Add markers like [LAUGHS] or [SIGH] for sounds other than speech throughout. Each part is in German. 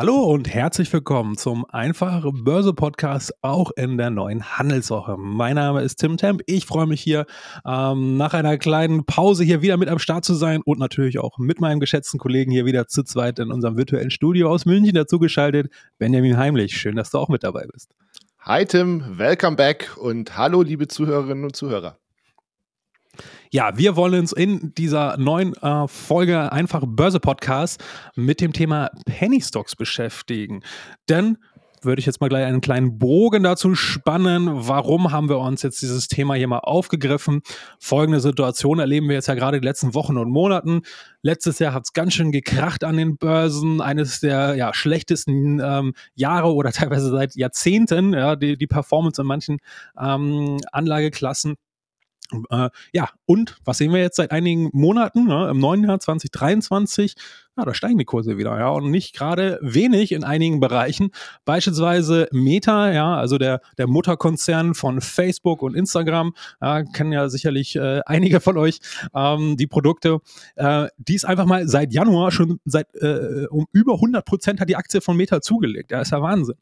Hallo und herzlich willkommen zum Einfache Börse Podcast, auch in der neuen Handelswoche. Mein Name ist Tim Temp. Ich freue mich hier ähm, nach einer kleinen Pause hier wieder mit am Start zu sein und natürlich auch mit meinem geschätzten Kollegen hier wieder zu zweit in unserem virtuellen Studio aus München dazugeschaltet. Benjamin Heimlich, schön, dass du auch mit dabei bist. Hi Tim, welcome back und hallo liebe Zuhörerinnen und Zuhörer. Ja, wir wollen uns in dieser neuen äh, Folge einfach Börse Podcast mit dem Thema Penny Stocks beschäftigen. Denn würde ich jetzt mal gleich einen kleinen Bogen dazu spannen. Warum haben wir uns jetzt dieses Thema hier mal aufgegriffen? Folgende Situation erleben wir jetzt ja gerade die letzten Wochen und Monaten. Letztes Jahr hat es ganz schön gekracht an den Börsen. Eines der ja, schlechtesten ähm, Jahre oder [LAUGHS] teilweise seit Jahrzehnten, ja, die, die Performance in manchen ähm, Anlageklassen. Äh, ja, und was sehen wir jetzt seit einigen Monaten, ne, im neuen Jahr 2023? Ja, da steigen die Kurse wieder, ja, und nicht gerade wenig in einigen Bereichen. Beispielsweise Meta, ja, also der, der Mutterkonzern von Facebook und Instagram, ja, kennen ja sicherlich äh, einige von euch ähm, die Produkte. Äh, die ist einfach mal seit Januar schon seit äh, um über 100 Prozent hat die Aktie von Meta zugelegt. Ja, ist ja Wahnsinn.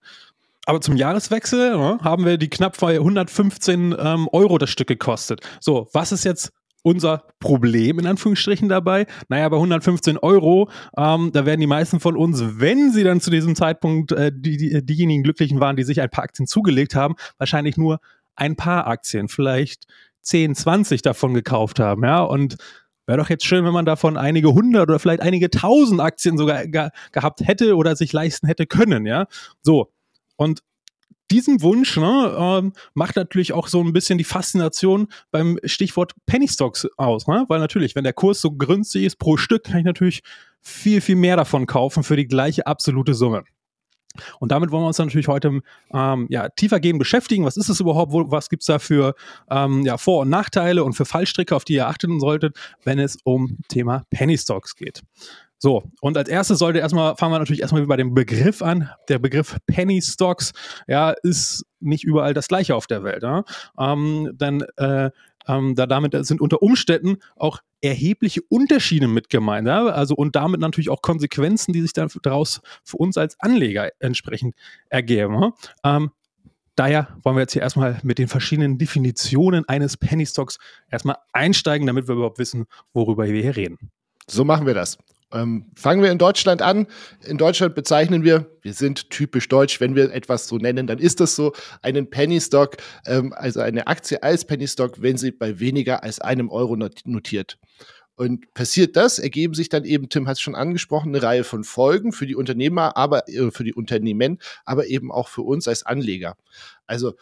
Aber zum Jahreswechsel ja, ne, haben wir die knapp bei 115 ähm, Euro das Stück gekostet. So, was ist jetzt unser Problem in Anführungsstrichen dabei? Naja, bei 115 Euro, ähm, da werden die meisten von uns, wenn sie dann zu diesem Zeitpunkt äh, die, die, diejenigen Glücklichen waren, die sich ein paar Aktien zugelegt haben, wahrscheinlich nur ein paar Aktien, vielleicht 10, 20 davon gekauft haben. Ja, und Wäre doch jetzt schön, wenn man davon einige hundert oder vielleicht einige tausend Aktien sogar ge gehabt hätte oder sich leisten hätte können, ja. So. Und diesen Wunsch ne, ähm, macht natürlich auch so ein bisschen die Faszination beim Stichwort Penny Stocks aus, ne? weil natürlich, wenn der Kurs so günstig ist pro Stück, kann ich natürlich viel, viel mehr davon kaufen für die gleiche absolute Summe. Und damit wollen wir uns natürlich heute ähm, ja, tiefergehend beschäftigen. Was ist es überhaupt? Wo, was gibt es da für ähm, ja, Vor- und Nachteile und für Fallstricke, auf die ihr achten solltet, wenn es um Thema Penny Stocks geht? So, und als erstes sollte erstmal, fangen wir natürlich erstmal bei dem Begriff an. Der Begriff Penny Stocks, ja, ist nicht überall das gleiche auf der Welt. Ja? Ähm, denn äh, ähm, da damit sind unter Umständen auch erhebliche Unterschiede mit gemeint. Ja? Also und damit natürlich auch Konsequenzen, die sich dann daraus für uns als Anleger entsprechend ergeben. Ja? Ähm, daher wollen wir jetzt hier erstmal mit den verschiedenen Definitionen eines Penny Stocks erstmal einsteigen, damit wir überhaupt wissen, worüber wir hier reden. So machen wir das. Ähm, fangen wir in Deutschland an. In Deutschland bezeichnen wir, wir sind typisch deutsch, wenn wir etwas so nennen, dann ist das so, einen Penny Stock, ähm, also eine Aktie als Penny Stock, wenn sie bei weniger als einem Euro notiert. Und passiert das, ergeben sich dann eben, Tim hat es schon angesprochen, eine Reihe von Folgen für die Unternehmer, aber äh, für die Unternehmen, aber eben auch für uns als Anleger. Also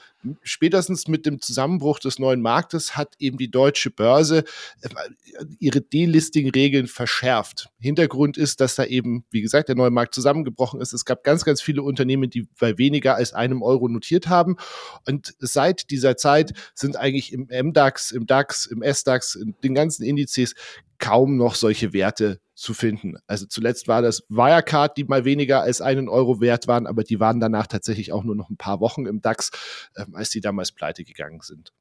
spätestens mit dem Zusammenbruch des neuen Marktes hat eben die deutsche Börse äh, ihre Delisting-Regeln verschärft. Hintergrund ist, dass da eben, wie gesagt, der neue Markt zusammengebrochen ist. Es gab ganz, ganz viele Unternehmen, die bei weniger als einem Euro notiert haben. Und seit dieser Zeit sind eigentlich im MDAX, im DAX, im SDAX, in den ganzen Indizes kaum noch solche Werte zu finden. Also zuletzt war das Wirecard, die mal weniger als einen Euro wert waren, aber die waren danach tatsächlich auch nur noch ein paar Wochen im DAX, äh, als die damals pleite gegangen sind.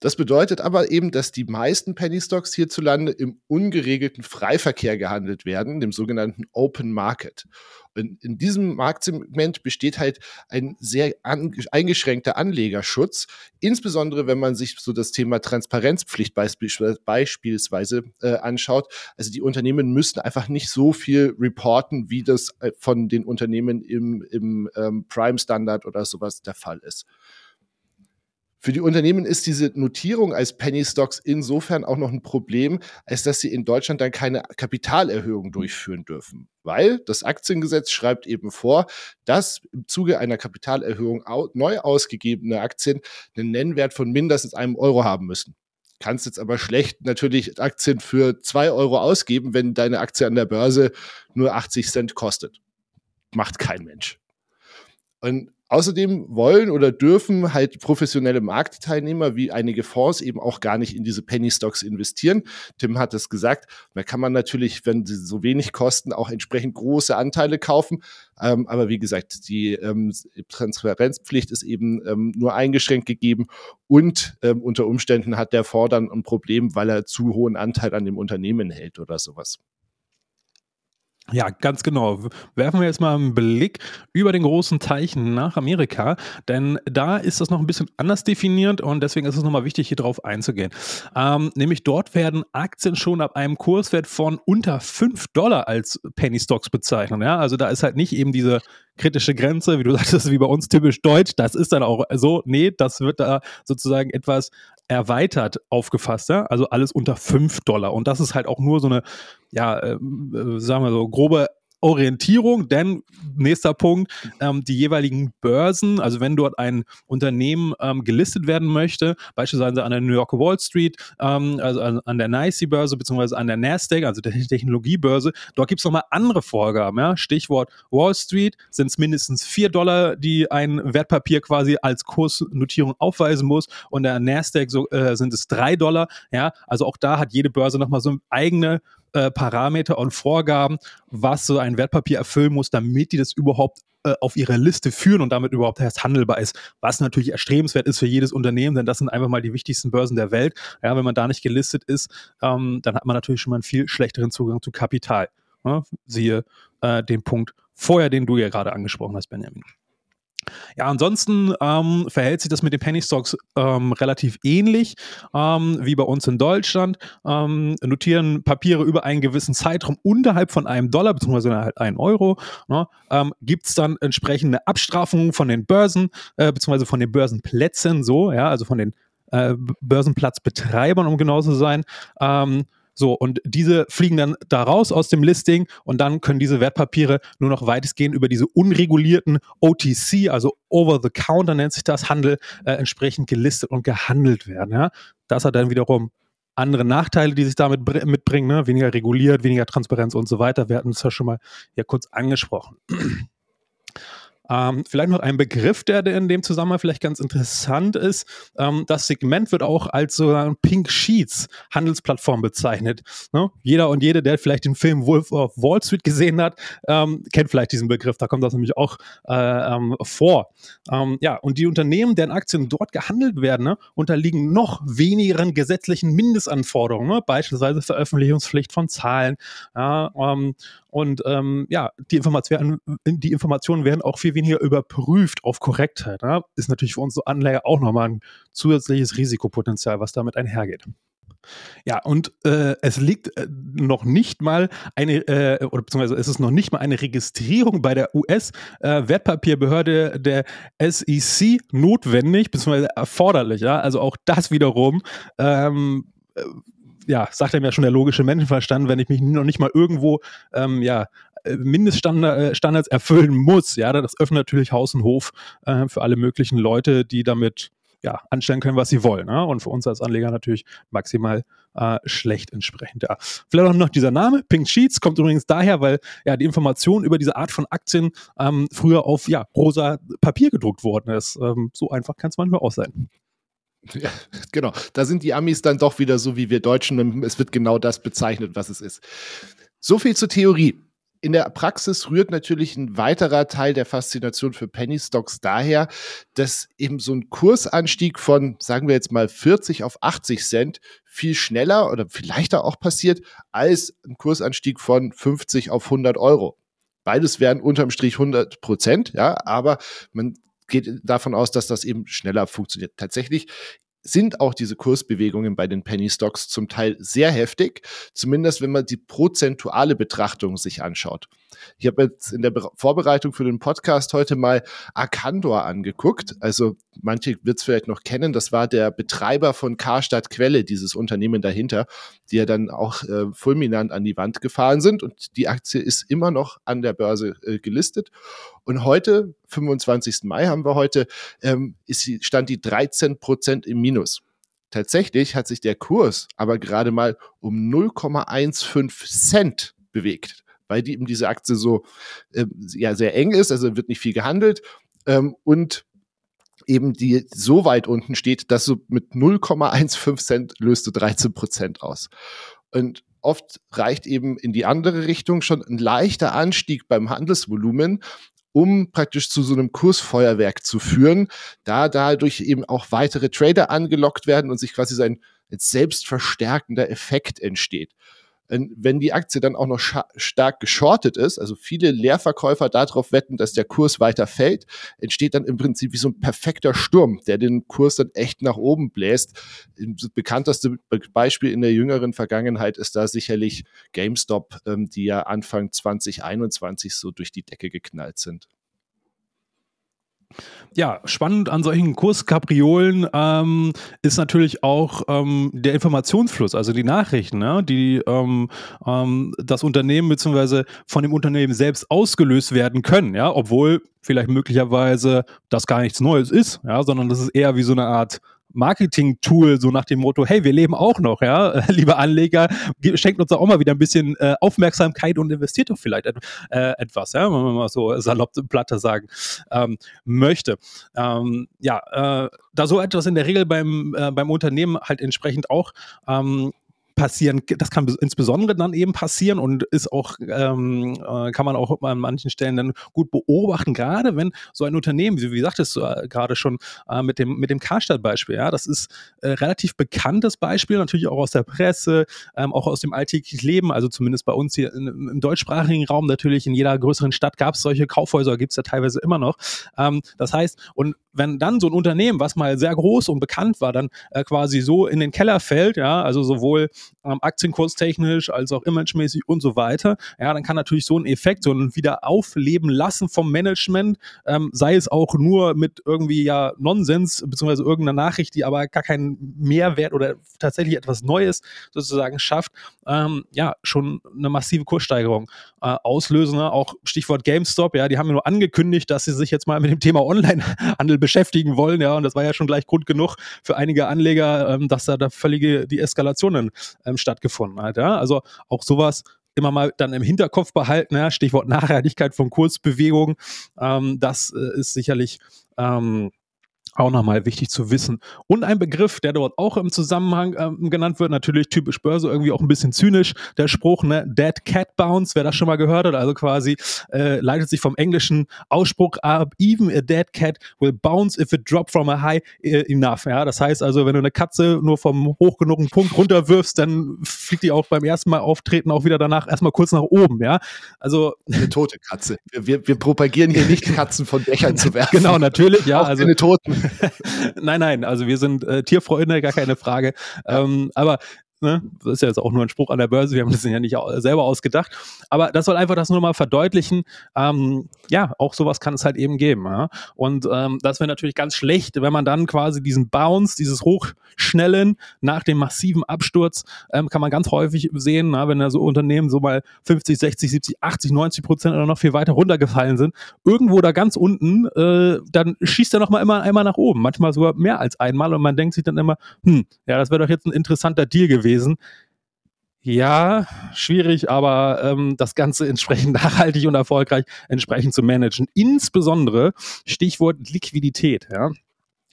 Das bedeutet aber eben, dass die meisten Penny Stocks hierzulande im ungeregelten Freiverkehr gehandelt werden, dem sogenannten Open Market. Und in diesem Marktsegment besteht halt ein sehr eingeschränkter Anlegerschutz, insbesondere wenn man sich so das Thema Transparenzpflicht beispielsweise äh, anschaut. Also die Unternehmen müssen einfach nicht so viel reporten, wie das äh, von den Unternehmen im, im ähm, Prime Standard oder sowas der Fall ist. Für die Unternehmen ist diese Notierung als Penny Stocks insofern auch noch ein Problem, als dass sie in Deutschland dann keine Kapitalerhöhung durchführen dürfen. Weil das Aktiengesetz schreibt eben vor, dass im Zuge einer Kapitalerhöhung neu ausgegebene Aktien einen Nennwert von mindestens einem Euro haben müssen kannst jetzt aber schlecht natürlich Aktien für zwei Euro ausgeben, wenn deine Aktie an der Börse nur 80 Cent kostet. Macht kein Mensch. Und Außerdem wollen oder dürfen halt professionelle Marktteilnehmer wie einige Fonds eben auch gar nicht in diese Penny Stocks investieren. Tim hat es gesagt, da kann man natürlich, wenn sie so wenig kosten, auch entsprechend große Anteile kaufen. Ähm, aber wie gesagt, die ähm, Transparenzpflicht ist eben ähm, nur eingeschränkt gegeben und ähm, unter Umständen hat der Fonds dann ein Problem, weil er zu hohen Anteil an dem Unternehmen hält oder sowas. Ja, ganz genau. Werfen wir jetzt mal einen Blick über den großen Teich nach Amerika, denn da ist das noch ein bisschen anders definiert und deswegen ist es nochmal wichtig, hier drauf einzugehen. Ähm, nämlich dort werden Aktien schon ab einem Kurswert von unter 5 Dollar als Penny Stocks bezeichnet. Ja? Also da ist halt nicht eben diese kritische Grenze, wie du [LAUGHS] sagtest, wie bei uns typisch deutsch. Das ist dann auch so, nee, das wird da sozusagen etwas erweitert aufgefasst, ja? also alles unter 5 Dollar. Und das ist halt auch nur so eine, ja, äh, sagen wir so, grobe Orientierung, denn nächster Punkt, ähm, die jeweiligen Börsen, also wenn dort ein Unternehmen ähm, gelistet werden möchte, beispielsweise an der New York Wall Street, ähm, also an der NYSE-Börse beziehungsweise an der Nasdaq, also der [LAUGHS] Technologiebörse, dort gibt es nochmal andere Vorgaben. Ja? Stichwort Wall Street sind es mindestens 4 Dollar, die ein Wertpapier quasi als Kursnotierung aufweisen muss und der Nasdaq so, äh, sind es 3 Dollar. Ja? Also auch da hat jede Börse nochmal so eigene äh, Parameter und Vorgaben, was so ein Wertpapier erfüllen muss, damit die das überhaupt äh, auf ihre Liste führen und damit überhaupt erst handelbar ist, was natürlich erstrebenswert ist für jedes Unternehmen, denn das sind einfach mal die wichtigsten Börsen der Welt. Ja, wenn man da nicht gelistet ist, ähm, dann hat man natürlich schon mal einen viel schlechteren Zugang zu Kapital. Ja, siehe äh, den Punkt vorher, den du ja gerade angesprochen hast, Benjamin. Ja, ansonsten ähm, verhält sich das mit den Penny Stocks ähm, relativ ähnlich ähm, wie bei uns in Deutschland. Ähm, notieren Papiere über einen gewissen Zeitraum unterhalb von einem Dollar halt einen Euro. Ne, ähm, Gibt es dann entsprechende Abstrafungen von den Börsen äh, beziehungsweise von den Börsenplätzen so, ja, also von den äh, Börsenplatzbetreibern, um genau zu sein. Ähm, so, und diese fliegen dann da raus aus dem Listing und dann können diese Wertpapiere nur noch weitestgehend über diese unregulierten OTC, also Over-the-Counter nennt sich das, Handel, äh, entsprechend gelistet und gehandelt werden. Ja? Das hat dann wiederum andere Nachteile, die sich damit mitbringen, ne? weniger reguliert, weniger Transparenz und so weiter. Wir hatten es ja schon mal ja kurz angesprochen. Ähm, vielleicht noch ein Begriff, der, in dem Zusammenhang vielleicht ganz interessant ist. Ähm, das Segment wird auch als sozusagen Pink Sheets Handelsplattform bezeichnet. Ne? Jeder und jede, der vielleicht den Film Wolf of Wall Street gesehen hat, ähm, kennt vielleicht diesen Begriff. Da kommt das nämlich auch äh, ähm, vor. Ähm, ja, und die Unternehmen, deren Aktien dort gehandelt werden, ne, unterliegen noch wenigeren gesetzlichen Mindestanforderungen, ne? beispielsweise Veröffentlichungspflicht von Zahlen. Ja, ähm, und ja, die, Information, die Informationen werden auch viel weniger überprüft auf Korrektheit. Ja? Ist natürlich für unsere Anleger auch nochmal ein zusätzliches Risikopotenzial, was damit einhergeht. Ja, und äh, es liegt äh, noch nicht mal eine, äh, oder beziehungsweise es ist noch nicht mal eine Registrierung bei der US-Wertpapierbehörde äh, der SEC notwendig, beziehungsweise erforderlich. Ja? Also auch das wiederum ähm, äh, ja, sagt einem ja schon der logische Menschenverstand, wenn ich mich noch nicht mal irgendwo, ähm, ja, Mindeststandards erfüllen muss, ja, das öffnet natürlich Haus und Hof äh, für alle möglichen Leute, die damit ja, anstellen können, was sie wollen. Ne? Und für uns als Anleger natürlich maximal äh, schlecht entsprechend. Ja. Vielleicht auch noch dieser Name, Pink Sheets, kommt übrigens daher, weil ja die Information über diese Art von Aktien ähm, früher auf ja, rosa Papier gedruckt worden ist. Ähm, so einfach kann es manchmal auch sein. Ja, genau. Da sind die Amis dann doch wieder so wie wir Deutschen. Es wird genau das bezeichnet, was es ist. So viel zur Theorie. In der Praxis rührt natürlich ein weiterer Teil der Faszination für Penny Stocks daher, dass eben so ein Kursanstieg von, sagen wir jetzt mal, 40 auf 80 Cent viel schneller oder viel leichter auch passiert, als ein Kursanstieg von 50 auf 100 Euro. Beides wären unterm Strich 100 Prozent, ja, aber man geht davon aus, dass das eben schneller funktioniert. Tatsächlich sind auch diese Kursbewegungen bei den Penny Stocks zum Teil sehr heftig, zumindest wenn man die prozentuale Betrachtung sich anschaut. Ich habe jetzt in der Vorbereitung für den Podcast heute mal Arcandor angeguckt. Also manche wird es vielleicht noch kennen. Das war der Betreiber von Karstadt Quelle, dieses Unternehmen dahinter, die ja dann auch äh, fulminant an die Wand gefahren sind. Und die Aktie ist immer noch an der Börse äh, gelistet. Und heute, 25. Mai haben wir heute, ähm, ist stand die 13 Prozent im Minus. Tatsächlich hat sich der Kurs aber gerade mal um 0,15 Cent bewegt weil die eben diese Aktie so äh, ja sehr eng ist, also wird nicht viel gehandelt. ähm, und eben die so weit unten steht, dass du mit 0,15 Cent löst du 13 Prozent aus. Und oft reicht eben in die andere Richtung schon ein leichter Anstieg beim Handelsvolumen, um praktisch zu so einem Kursfeuerwerk zu führen, da dadurch eben auch weitere Trader angelockt werden und sich quasi so ein selbstverstärkender Effekt entsteht wenn die Aktie dann auch noch stark geschortet ist, also viele Leerverkäufer darauf wetten, dass der Kurs weiter fällt, entsteht dann im Prinzip wie so ein perfekter Sturm, der den Kurs dann echt nach oben bläst. Das bekannteste Beispiel in der jüngeren Vergangenheit ist da sicherlich GameStop, ähm, die ja Anfang 2021 so durch die Decke geknallt sind. Ja, spannend an solchen Kurskapriolen ähm, ist natürlich auch ähm, der Informationsfluss, also die Nachrichten, ne, die ähm, ähm das Unternehmen bzw. von dem Unternehmen selbst ausgelöst werden können, ja, obwohl vielleicht möglicherweise das gar nichts Neues ist, ja, sondern das ist eher wie so eine Art Marketing-Tool, so nach dem Motto, hey, wir leben auch noch, ja, [LAUGHS] liebe Anleger, schenkt uns auch mal wieder ein bisschen äh, Aufmerksamkeit und investiert doch vielleicht et äh, etwas, ja, wenn man mal so salopp Platte sagen ähm, möchte. Ähm, ja, äh, da so etwas in der Regel beim, äh, beim Unternehmen halt entsprechend auch ähm, passieren, das kann insbesondere dann eben passieren und ist auch, ähm, äh, kann man auch an manchen Stellen dann gut beobachten, gerade wenn so ein Unternehmen, wie, wie sagtest du äh, gerade schon äh, mit dem, mit dem Karstadt-Beispiel, ja, das ist äh, relativ bekanntes Beispiel, natürlich auch aus der Presse, ähm, auch aus dem alltäglichen Leben, also zumindest bei uns hier in, im deutschsprachigen Raum, natürlich in jeder größeren Stadt gab es solche Kaufhäuser, gibt es ja teilweise immer noch. Ähm, das heißt, und wenn dann so ein Unternehmen, was mal sehr groß und bekannt war, dann äh, quasi so in den Keller fällt, ja, also sowohl ähm, aktienkurstechnisch als auch imagemäßig und so weiter, ja, dann kann natürlich so ein Effekt, so ein Wiederaufleben lassen vom Management, ähm, sei es auch nur mit irgendwie ja Nonsens, beziehungsweise irgendeiner Nachricht, die aber gar keinen Mehrwert oder tatsächlich etwas Neues sozusagen schafft, ähm, ja, schon eine massive Kurssteigerung äh, auslösen. Ne? Auch Stichwort GameStop, ja, die haben ja nur angekündigt, dass sie sich jetzt mal mit dem Thema Onlinehandel beschäftigen wollen, ja, und das war ja schon gleich Grund genug für einige Anleger, ähm, dass da, da völlige die Eskalationen ähm, stattgefunden hat. Ja? Also auch sowas immer mal dann im Hinterkopf behalten, ja? Stichwort Nachhaltigkeit von Kursbewegungen. Ähm, das äh, ist sicherlich ähm, auch nochmal wichtig zu wissen. Und ein Begriff, der dort auch im Zusammenhang ähm, genannt wird, natürlich typisch Börse, irgendwie auch ein bisschen zynisch, der Spruch, ne, Dead Cat Bounce, wer das schon mal gehört hat, also quasi äh, leitet sich vom englischen Ausspruch ab, even a dead cat will bounce if it drop from a high uh, enough. Ja, das heißt also, wenn du eine Katze nur vom hoch genugen Punkt runterwirfst, dann fliegt die auch beim ersten Mal auftreten auch wieder danach erstmal kurz nach oben, ja. Also eine tote Katze. Wir, wir propagieren hier nicht Katzen von Dächern zu werfen. [LAUGHS] Genau, natürlich, ja. Auch also eine Toten. [LAUGHS] nein, nein, also wir sind äh, Tierfreunde, gar keine Frage. Ähm, aber Ne? Das ist ja jetzt auch nur ein Spruch an der Börse, wir haben das ja nicht selber ausgedacht. Aber das soll einfach das nur mal verdeutlichen. Ähm, ja, auch sowas kann es halt eben geben. Ja? Und ähm, das wäre natürlich ganz schlecht, wenn man dann quasi diesen Bounce, dieses Hochschnellen nach dem massiven Absturz, ähm, kann man ganz häufig sehen, na, wenn da so Unternehmen so mal 50, 60, 70, 80, 90 Prozent oder noch viel weiter runtergefallen sind, irgendwo da ganz unten, äh, dann schießt er noch mal immer einmal nach oben, manchmal sogar mehr als einmal und man denkt sich dann immer, hm, ja, das wäre doch jetzt ein interessanter Deal gewesen gewesen. Ja, schwierig, aber ähm, das Ganze entsprechend [LAUGHS] nachhaltig und erfolgreich entsprechend zu managen. Insbesondere Stichwort Liquidität. Ja.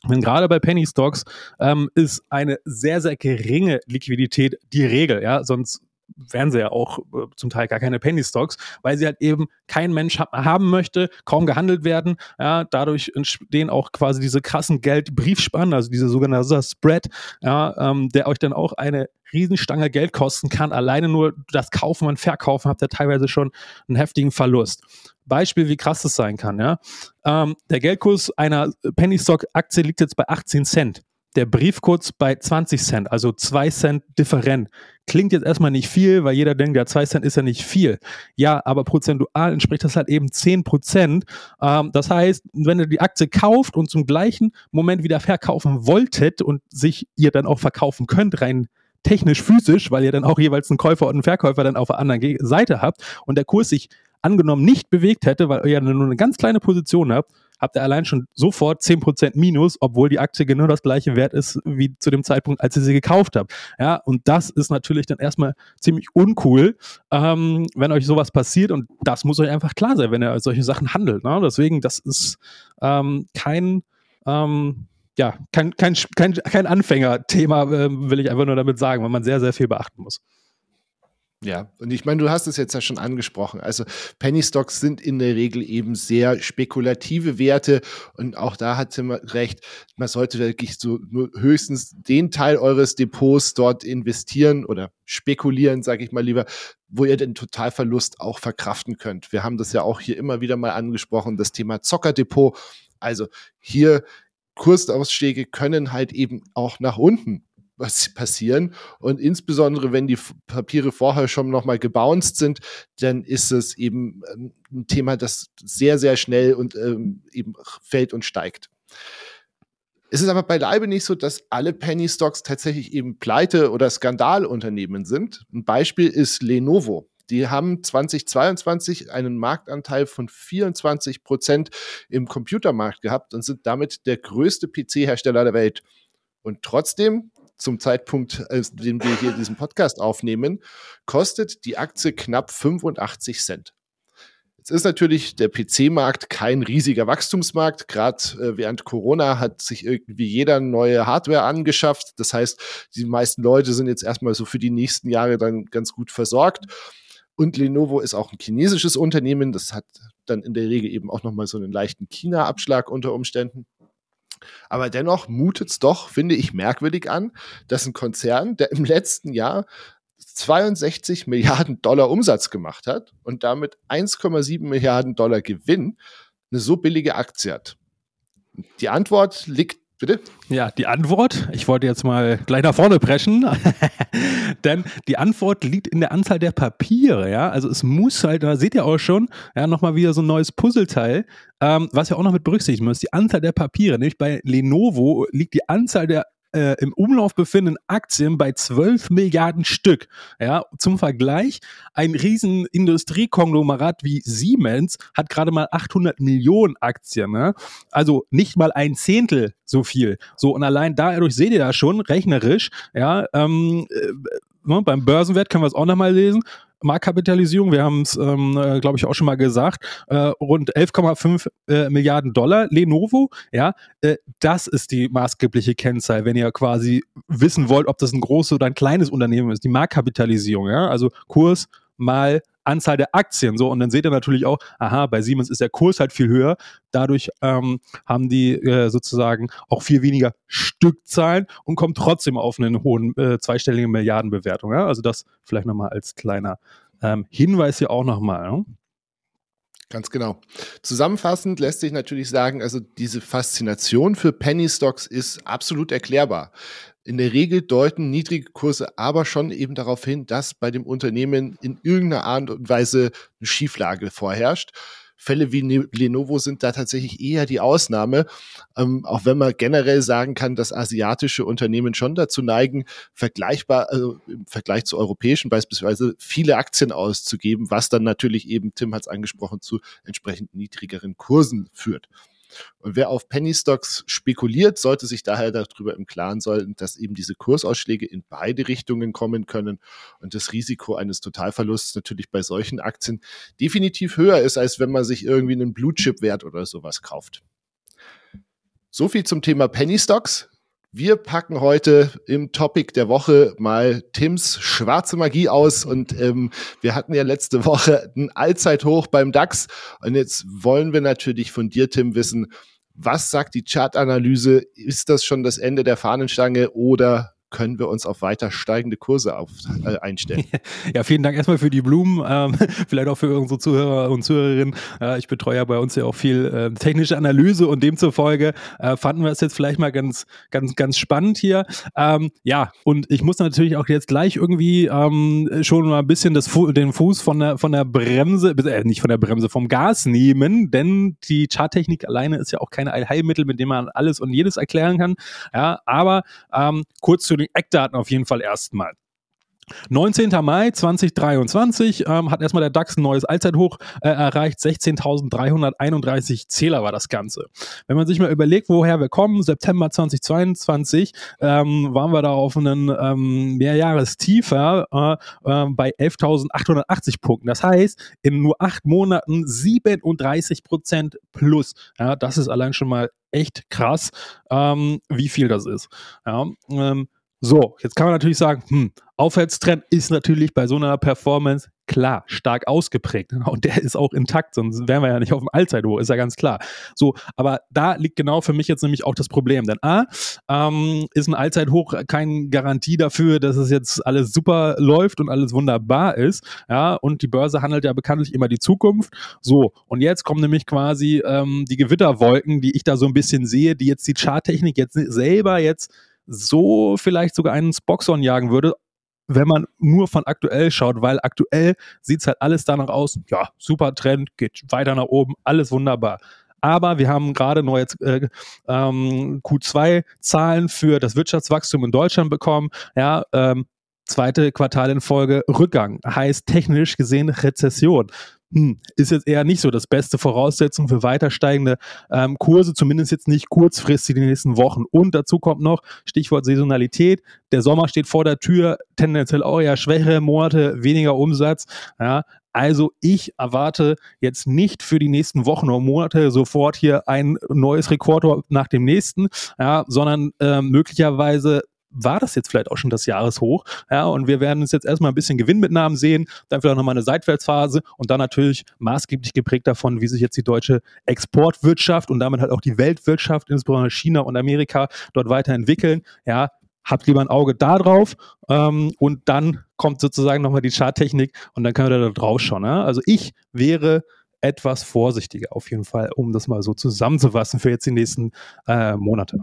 Denn gerade bei Penny Stocks ähm, ist eine sehr, sehr geringe Liquidität die Regel. Ja, sonst wären sie ja auch äh, zum Teil gar keine Penny Stocks, weil sie halt eben kein Mensch ha haben möchte, kaum gehandelt werden. Ja, dadurch entstehen auch quasi diese krassen Geldbriefspannen, also diese sogenannte Spread, ja, ähm, der euch dann auch eine Riesenstange Geld kosten kann. Alleine nur das Kaufen und Verkaufen habt ihr teilweise schon einen heftigen Verlust. Beispiel, wie krass das sein kann. Ja? Ähm, der Geldkurs einer Penny Stock Aktie liegt jetzt bei 18 Cent der Briefkurs bei 20 Cent, also 2 Cent Different. Klingt jetzt erstmal nicht viel, weil jeder denkt, ja, 2 Cent ist ja nicht viel. Ja, aber prozentual entspricht das halt eben 10 Prozent. Ähm, das heißt, wenn ihr die Aktie kauft und zum gleichen Moment wieder verkaufen wolltet und sich ihr dann auch verkaufen könnt, rein technisch, physisch, weil ihr dann auch jeweils einen Käufer und einen Verkäufer dann auf der anderen Seite habt und der Kurs sich angenommen nicht bewegt hätte, weil ihr nur eine ganz kleine Position habt, habt ihr allein schon sofort 10% Minus, obwohl die Aktie genau das gleiche Wert ist wie zu dem Zeitpunkt, als ihr sie gekauft habt. Ja, und das ist natürlich dann erstmal ziemlich uncool, ähm, wenn euch sowas passiert und das muss euch einfach klar sein, wenn ihr solche Sachen handelt. Ne? Deswegen, das ist ähm, kein ähm, ja, kein, kein, kein, kein Anfängerthema, äh, will ich einfach nur damit sagen, weil man sehr, sehr viel beachten muss. Ja, und ich meine, du hast es jetzt ja schon angesprochen. Also Penny Stocks sind in der Regel eben sehr spekulative Werte und auch da hat Tim recht, man sollte wirklich so nur höchstens den Teil eures Depots dort investieren oder spekulieren, sage ich mal lieber, wo ihr den Totalverlust auch verkraften könnt. Wir haben das ja auch hier immer wieder mal angesprochen, das Thema Zockerdepot. Also hier Kursausschläge können halt eben auch nach unten [LAUGHS] passieren. Und insbesondere, wenn die Papiere vorher schon nochmal gebounced sind, dann ist es eben ähm, ein Thema, das sehr, sehr schnell und ähm, eben fällt und steigt. Es ist aber beileibe nicht so, dass alle Penny Stocks tatsächlich eben Pleite- oder Skandalunternehmen sind. Ein Beispiel ist Lenovo. Die haben 2022 einen Marktanteil von 24 Prozent im Computermarkt gehabt und sind damit der größte PC-Hersteller der Welt. Und trotzdem, zum Zeitpunkt, als dem wir hier diesen Podcast aufnehmen, kostet die Aktie knapp 85 Cent. Jetzt ist natürlich der PC-Markt kein riesiger Wachstumsmarkt. Gerade äh, während Corona hat sich irgendwie jeder neue Hardware angeschafft. Das heißt, die meisten Leute sind jetzt erstmal so für die nächsten Jahre dann ganz gut versorgt. Und Lenovo ist auch ein chinesisches Unternehmen. Das hat dann in der Regel eben auch nochmal so einen leichten China-Abschlag unter Umständen. Aber dennoch mutet es doch, finde ich, merkwürdig an, dass ein Konzern, der im letzten Jahr 62 Milliarden Dollar Umsatz gemacht hat und damit 1,7 Milliarden Dollar Gewinn, eine so billige Aktie hat. Die Antwort liegt Bitte? Ja, die Antwort, ich wollte jetzt mal gleich nach vorne preschen, [LAUGHS] denn die Antwort liegt in der Anzahl der Papiere, ja. Also es muss halt, da seht ihr auch schon, ja, nochmal wieder so ein neues Puzzleteil, ähm, was ihr auch noch mit berücksichtigen müsst, die Anzahl der Papiere, nämlich bei Lenovo liegt die Anzahl der äh, im Umlauf befindenden Aktien bei 12 Milliarden Stück. Ja, zum Vergleich, ein riesen Industriekonglomerat wie Siemens hat gerade mal 800 Millionen Aktien. Ne? Also nicht mal ein Zehntel so viel. So, und allein dadurch seht ihr da schon, rechnerisch, ja, ähm, äh, ne, beim Börsenwert können wir es auch nochmal lesen. Marktkapitalisierung, wir haben es, ähm, äh, glaube ich, auch schon mal gesagt, äh, rund 11,5 äh, Milliarden Dollar. Lenovo, ja, äh, das ist die maßgebliche Kennzahl, wenn ihr quasi wissen wollt, ob das ein großes oder ein kleines Unternehmen ist, die Marktkapitalisierung, ja, also Kurs mal Anzahl der Aktien. So, und dann seht ihr natürlich auch, aha, bei Siemens ist der Kurs halt viel höher. Dadurch ähm, haben die äh, sozusagen auch viel weniger Stückzahlen und kommen trotzdem auf einen hohen äh, zweistelligen Milliardenbewertung. Ja? Also das vielleicht nochmal als kleiner ähm, Hinweis hier auch nochmal. Ne? Ganz genau. Zusammenfassend lässt sich natürlich sagen, also diese Faszination für Penny Stocks ist absolut erklärbar. In der Regel deuten niedrige Kurse aber schon eben darauf hin, dass bei dem Unternehmen in irgendeiner Art und Weise eine Schieflage vorherrscht. Fälle wie ne-, Lenovo sind da tatsächlich eher die Ausnahme, ähm, auch wenn man generell sagen kann, dass asiatische Unternehmen schon dazu neigen, vergleichbar, also im Vergleich zu europäischen beispielsweise, viele Aktien auszugeben, was dann natürlich eben, Tim hat es angesprochen, zu entsprechend niedrigeren Kursen führt. Und wer auf Penny Stocks spekuliert, sollte sich daher darüber im Klaren sein, dass eben diese Kursausschläge in beide Richtungen kommen können und das Risiko eines Totalverlusts natürlich bei solchen Aktien definitiv höher ist, als wenn man sich irgendwie einen Blue Chip Wert oder sowas kauft. So viel zum Thema Penny Stocks. Wir packen heute im Topic der Woche mal Tims schwarze Magie aus und ähm, wir hatten ja letzte Woche ein Allzeithoch beim DAX und jetzt wollen wir natürlich von dir, Tim, wissen, was sagt die Chartanalyse? Ist das schon das Ende der Fahnenstange oder können wir uns auf weiter steigende Kurse auf, äh, einstellen. [LAUGHS] Ja, vielen Dank erstmal für die Blumen, ähm, [LAUGHS] vielleicht auch für unsere Zuhörer und Zuhörerinnen. Äh, ich betreue ja bei uns ja auch viel äh, technische Analyse und demzufolge äh, fanden wir es jetzt vielleicht mal ganz, ganz, ganz spannend hier. Ähm, ja, und ich muss natürlich auch jetzt gleich irgendwie ähm, schon mal ein bisschen das Fu den Fuß von der, von der Bremse, äh, nicht von der Bremse, vom Gas nehmen, denn die Charttechnik alleine ist ja auch kein Heilmittel, mit dem man alles und jedes erklären kann. Ja, aber ähm, kurz zu den Eckdaten auf jeden Fall erstmal. 19. Mai 2023 ähm, hat erstmal der DAX ein neues Allzeithoch äh, erreicht. 16.331 Zähler war das Ganze. Wenn man sich mal überlegt, woher wir kommen, September 2022 ähm, waren wir da auf einen ähm, Mehrjahrestiefer äh, äh, bei 11.880 Punkten. Das heißt, in nur acht Monaten 37 Prozent plus. Ja, das ist allein schon mal echt krass, ähm, wie viel das ist. Ja, ähm, so, jetzt kann man natürlich sagen, hm, Aufwärtstrend ist natürlich bei so einer Performance klar stark ausgeprägt. [LAUGHS] Und der ist auch intakt, sonst wären wir ja nicht auf dem Allzeithoch, ist ja ganz klar. So, aber da liegt genau für mich jetzt nämlich auch das Problem. Denn A, ähm, ist ein Allzeithoch keine Garantie dafür, dass es jetzt alles super läuft und alles wunderbar ist. Ja, und die Börse handelt ja bekanntlich immer die Zukunft. So, und jetzt kommen nämlich quasi ähm, die Gewitterwolken, die ich da so ein bisschen sehe, die jetzt die Charttechnik jetzt selber jetzt so vielleicht sogar einen Spoxon jagen würde, wenn man nur von aktuell schaut, weil aktuell sieht es halt alles danach aus, ja, super Trend, geht weiter nach oben, alles wunderbar. Aber wir haben gerade neue äh, ähm, Q2-Zahlen für das Wirtschaftswachstum in Deutschland bekommen. Ja, ähm, zweite Quartal in Folge Rückgang, heißt technisch gesehen Rezession hm, ist jetzt eher nicht so das beste Voraussetzung für weiter steigende ähm, Kurse, zumindest jetzt nicht kurzfristig in den nächsten Wochen. Und dazu kommt noch Stichwort Saisonalität. Der Sommer steht vor der Tür, tendenziell auch eher schwächere Monate, weniger Umsatz. Ja, also ich erwarte jetzt nicht für die nächsten Wochen oder Monate sofort hier ein neues Rekord nach dem nächsten, ja, sondern äh, möglicherweise war das jetzt vielleicht auch schon das Jahreshoch. Ja, und wir werden uns jetzt erstmal ein bisschen Gewinnmitnahmen sehen, dann vielleicht nochmal eine Seitwärtsphase und dann natürlich maßgeblich geprägt davon, wie sich jetzt die deutsche Exportwirtschaft und damit halt auch die Weltwirtschaft, insbesondere China und Amerika, dort weiterentwickeln. Ja, habt lieber ein Auge da drauf ähm, und dann kommt sozusagen nochmal die Charttechnik und dann können wir da drauf schauen. Ja? Also ich wäre etwas vorsichtiger auf jeden Fall, um das mal so zusammenzufassen für jetzt die nächsten äh, Monate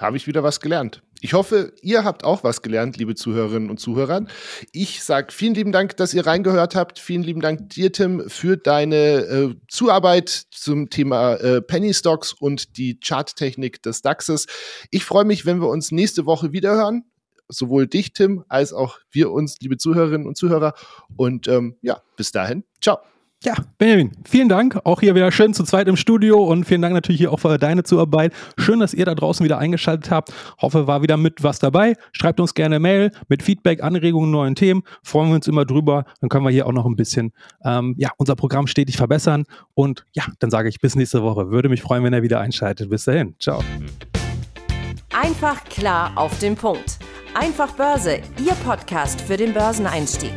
habe ich wieder was gelernt. Ich hoffe, ihr habt auch was gelernt, liebe Zuhörerinnen und Zuhörer. Ich sage vielen lieben Dank, dass ihr reingehört habt. Vielen lieben Dank dir, Tim, für deine äh, Zuarbeit zum Thema äh, Penny Stocks und die Charttechnik des DAXes. Ich freue mich, wenn wir uns nächste Woche wiederhören. Sowohl dich, Tim, als auch wir uns, liebe Zuhörerinnen und Zuhörer. Und ähm, ja, bis dahin. Ciao. Ja, Benjamin, vielen Dank. Auch hier wieder schön zu zweit im Studio und vielen Dank natürlich hier auch für deine Zuarbeit. Schön, dass ihr da draußen wieder eingeschaltet habt. Hoffe, war wieder mit was dabei. Schreibt uns gerne Mail mit Feedback, Anregungen, neuen Themen. Freuen wir uns immer drüber. Dann können wir hier auch noch ein bisschen ähm, ja, unser Programm stetig verbessern. Und ja, dann sage ich bis nächste Woche. Würde mich freuen, wenn ihr wieder einschaltet. Bis dahin. Ciao. Einfach klar auf den Punkt. Einfach Börse, Ihr Podcast für den Börseneinstieg.